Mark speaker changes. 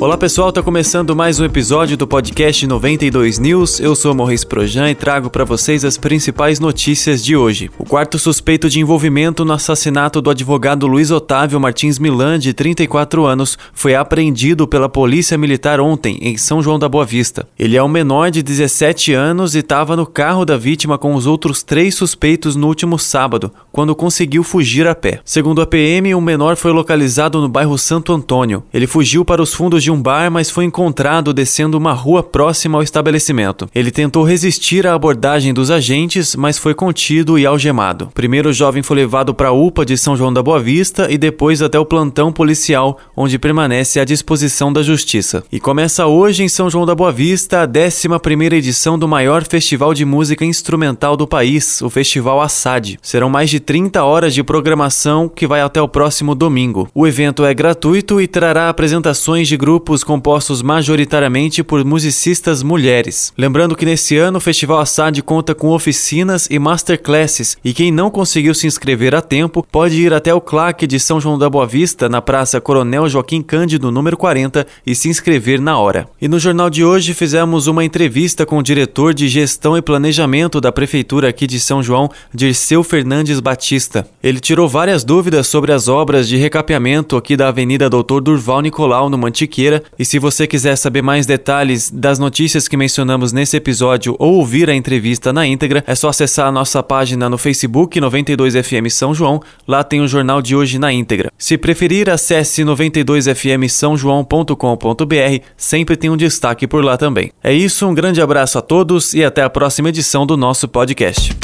Speaker 1: Olá pessoal, tá começando mais um episódio do podcast 92 News. Eu sou Morris Projan e trago para vocês as principais notícias de hoje. O quarto suspeito de envolvimento no assassinato do advogado Luiz Otávio Martins Milan, de 34 anos, foi apreendido pela Polícia Militar ontem em São João da Boa Vista. Ele é um menor de 17 anos e estava no carro da vítima com os outros três suspeitos no último sábado, quando conseguiu fugir a pé. Segundo a PM, o menor foi localizado no bairro Santo Antônio. Ele fugiu para os fundos de um bar, mas foi encontrado descendo uma rua próxima ao estabelecimento. Ele tentou resistir à abordagem dos agentes, mas foi contido e algemado. Primeiro, o jovem foi levado para a UPA de São João da Boa Vista e depois até o plantão policial, onde permanece à disposição da justiça. E começa hoje em São João da Boa Vista a 11ª edição do maior festival de música instrumental do país, o Festival Assad. Serão mais de 30 horas de programação que vai até o próximo domingo. O evento é gratuito e trará apresentações de grupos grupos compostos majoritariamente por musicistas mulheres. Lembrando que nesse ano o Festival Assad conta com oficinas e masterclasses, e quem não conseguiu se inscrever a tempo pode ir até o CLAC de São João da Boa Vista, na Praça Coronel Joaquim Cândido, número 40, e se inscrever na hora. E no jornal de hoje fizemos uma entrevista com o diretor de Gestão e Planejamento da Prefeitura aqui de São João, Dirceu Fernandes Batista. Ele tirou várias dúvidas sobre as obras de recapeamento aqui da Avenida Doutor Durval Nicolau, no Mantiqueira, e se você quiser saber mais detalhes das notícias que mencionamos nesse episódio ou ouvir a entrevista na íntegra, é só acessar a nossa página no Facebook 92FM São João. Lá tem o jornal de hoje na íntegra. Se preferir, acesse 92fm São João.com.br, sempre tem um destaque por lá também. É isso, um grande abraço a todos e até a próxima edição do nosso podcast.